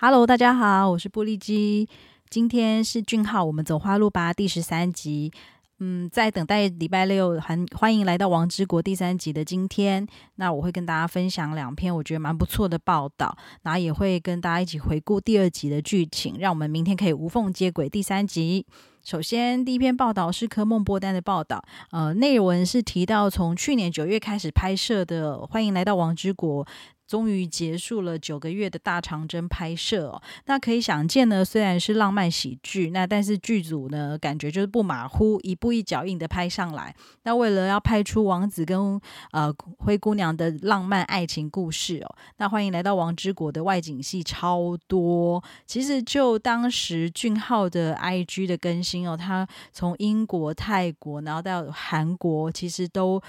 Hello，大家好，我是玻璃基。今天是俊浩，我们走花路吧第十三集。嗯，在等待礼拜六，欢欢迎来到王之国第三集的今天。那我会跟大家分享两篇我觉得蛮不错的报道，然后也会跟大家一起回顾第二集的剧情，让我们明天可以无缝接轨第三集。首先，第一篇报道是科梦波丹的报道，呃，内文是提到从去年九月开始拍摄的《欢迎来到王之国》。终于结束了九个月的大长征拍摄哦，那可以想见呢，虽然是浪漫喜剧，那但是剧组呢感觉就是不马虎，一步一脚印的拍上来。那为了要拍出王子跟呃灰姑娘的浪漫爱情故事哦，那欢迎来到王之国的外景戏超多。其实就当时俊浩的 IG 的更新哦，他从英国、泰国，然后到韩国，其实都。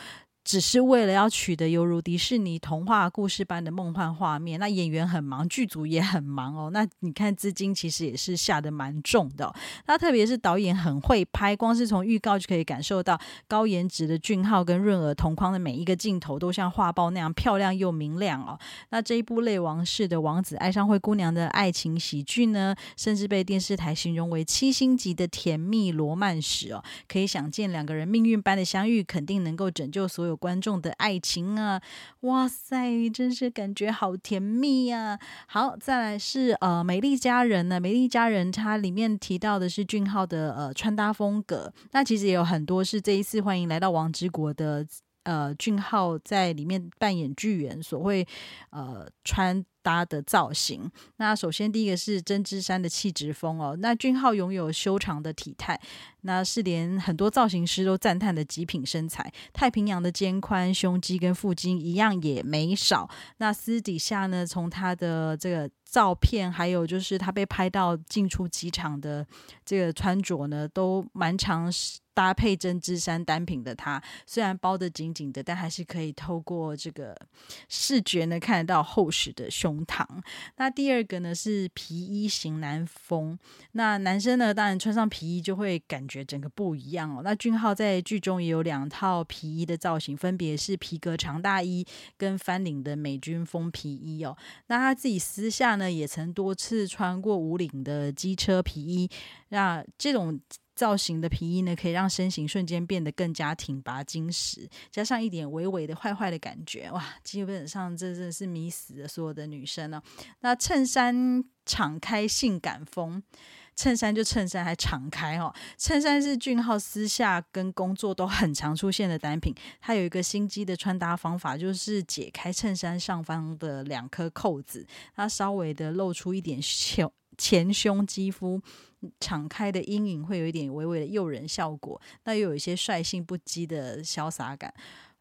只是为了要取得犹如迪士尼童话故事般的梦幻画面，那演员很忙，剧组也很忙哦。那你看资金其实也是下的蛮重的。那特别是导演很会拍，光是从预告就可以感受到高颜值的俊浩跟润儿同框的每一个镜头都像画报那样漂亮又明亮哦。那这一部类王室的王子爱上灰姑娘的爱情喜剧呢，甚至被电视台形容为七星级的甜蜜罗曼史哦。可以想见两个人命运般的相遇，肯定能够拯救所有。观众的爱情啊，哇塞，真是感觉好甜蜜呀！好，再来是呃，美丽佳人呢，美丽佳人它里面提到的是俊浩的呃穿搭风格，那其实也有很多是这一次欢迎来到王之国的呃俊浩在里面扮演剧员所会呃穿。搭的造型，那首先第一个是针织衫的气质风哦。那俊浩拥有修长的体态，那是连很多造型师都赞叹的极品身材。太平洋的肩宽、胸肌跟腹肌一样也没少。那私底下呢，从他的这个照片，还有就是他被拍到进出机场的这个穿着呢，都蛮常搭配针织衫单品的。他虽然包得紧紧的，但还是可以透过这个视觉呢，看得到厚实的胸。胸膛。那第二个呢是皮衣型男风。那男生呢，当然穿上皮衣就会感觉整个不一样哦。那俊浩在剧中也有两套皮衣的造型，分别是皮革长大衣跟翻领的美军风皮衣哦。那他自己私下呢，也曾多次穿过无领的机车皮衣。那这种。造型的皮衣呢，可以让身形瞬间变得更加挺拔精实，加上一点微微的坏坏的感觉，哇，基本上这真的是迷死了所有的女生呢。那衬衫敞开性感风，衬衫就衬衫还敞开哦。衬衫是俊浩私下跟工作都很常出现的单品，他有一个心机的穿搭方法，就是解开衬衫上方的两颗扣子，它稍微的露出一点袖。前胸肌肤敞开的阴影会有一点微微的诱人效果，那又有一些率性不羁的潇洒感。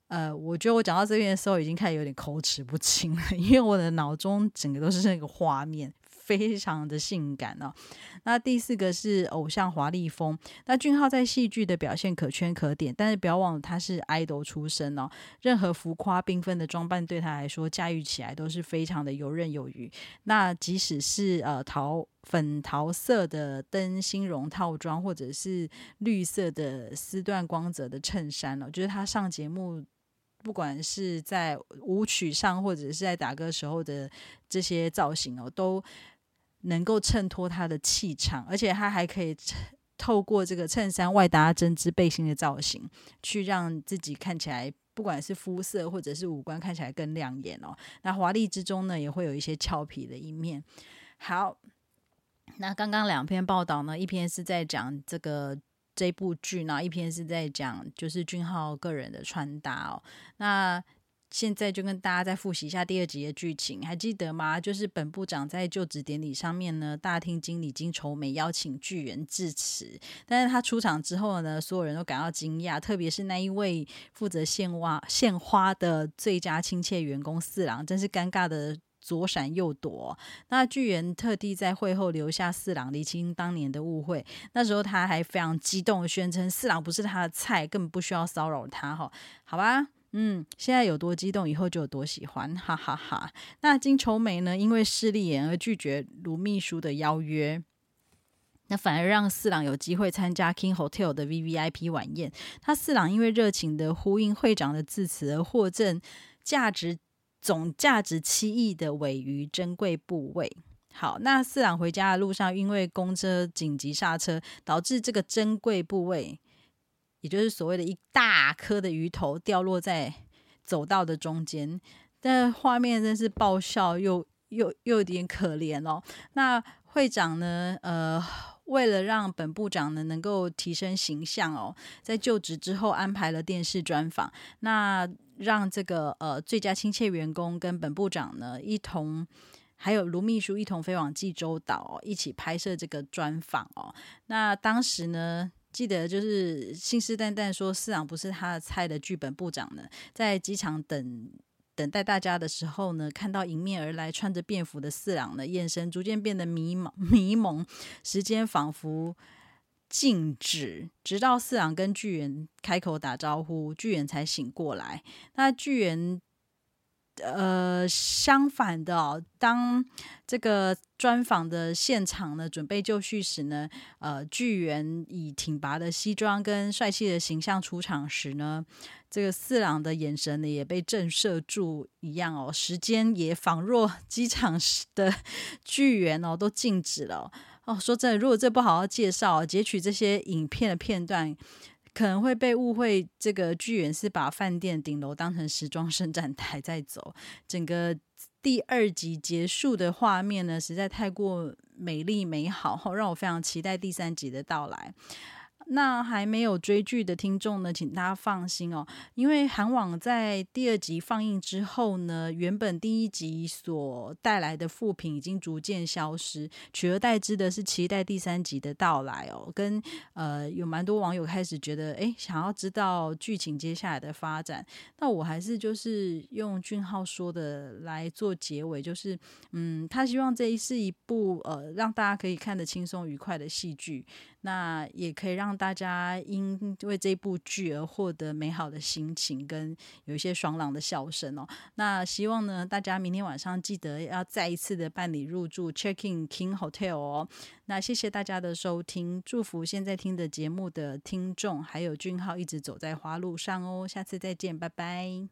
呃，我觉得我讲到这边的时候已经开始有点口齿不清了，因为我的脑中整个都是那个画面。非常的性感哦。那第四个是偶像华丽风。那俊浩在戏剧的表现可圈可点，但是不要忘了他是 idol 出身哦。任何浮夸缤纷的装扮对他来说驾驭起来都是非常的游刃有余。那即使是呃桃粉桃色的灯芯绒套装，或者是绿色的丝缎光泽的衬衫哦，就是他上节目。不管是在舞曲上，或者是在打歌时候的这些造型哦，都能够衬托他的气场，而且他还可以透过这个衬衫外搭针织背心的造型，去让自己看起来，不管是肤色或者是五官看起来更亮眼哦。那华丽之中呢，也会有一些俏皮的一面。好，那刚刚两篇报道呢，一篇是在讲这个。这部剧呢，一篇是在讲就是俊浩个人的穿搭哦。那现在就跟大家再复习一下第二集的剧情，还记得吗？就是本部长在就职典礼上面呢，大厅经理金愁美邀请剧员致辞，但是他出场之后呢，所有人都感到惊讶，特别是那一位负责献花献花的最佳亲切员工四郎，真是尴尬的。左闪右躲，那巨人特地在会后留下四郎厘清当年的误会。那时候他还非常激动的宣称四郎不是他的菜，根本不需要骚扰他。哈，好吧，嗯，现在有多激动，以后就有多喜欢，哈哈哈。那金愁美呢，因为势利眼而拒绝卢秘书的邀约，那反而让四郎有机会参加 King Hotel 的 V V I P 晚宴。他四郎因为热情的呼应会长的致辞而获赠价值。总价值七亿的尾鱼珍贵部位。好，那四郎回家的路上，因为公车紧急刹车，导致这个珍贵部位，也就是所谓的一大颗的鱼头掉落在走道的中间。但画面真是爆笑又又又有点可怜哦。那会长呢？呃，为了让本部长呢能够提升形象哦，在就职之后安排了电视专访。那让这个呃最佳亲切员工跟本部长呢一同，还有卢秘书一同飞往济州岛一起拍摄这个专访哦。那当时呢，记得就是信誓旦旦说市长不是他的菜的剧本部长呢，在机场等。等待大家的时候呢，看到迎面而来穿着便服的四郎呢，眼神逐渐变得迷茫 迷蒙，时间仿佛静止，直到四郎跟巨猿开口打招呼，巨猿才醒过来。那巨猿。呃，相反的哦，当这个专访的现场呢，准备就绪时呢，呃，巨猿以挺拔的西装跟帅气的形象出场时呢，这个四郎的眼神呢也被震慑住一样哦，时间也仿若 机场时的 巨猿哦都静止了哦。说真的，如果这不好好介绍，截取这些影片的片段。可能会被误会，这个剧院是把饭店顶楼当成时装伸展台在走。整个第二集结束的画面呢，实在太过美丽美好，让我非常期待第三集的到来。那还没有追剧的听众呢，请大家放心哦，因为韩网在第二集放映之后呢，原本第一集所带来的负评已经逐渐消失，取而代之的是期待第三集的到来哦。跟呃，有蛮多网友开始觉得，哎，想要知道剧情接下来的发展。那我还是就是用俊浩说的来做结尾，就是嗯，他希望这一是一部呃，让大家可以看得轻松愉快的戏剧。那也可以让大家因为这部剧而获得美好的心情，跟有一些爽朗的笑声哦。那希望呢，大家明天晚上记得要再一次的办理入住，check in King Hotel 哦。那谢谢大家的收听，祝福现在听的节目的听众，还有俊浩一直走在花路上哦。下次再见，拜拜。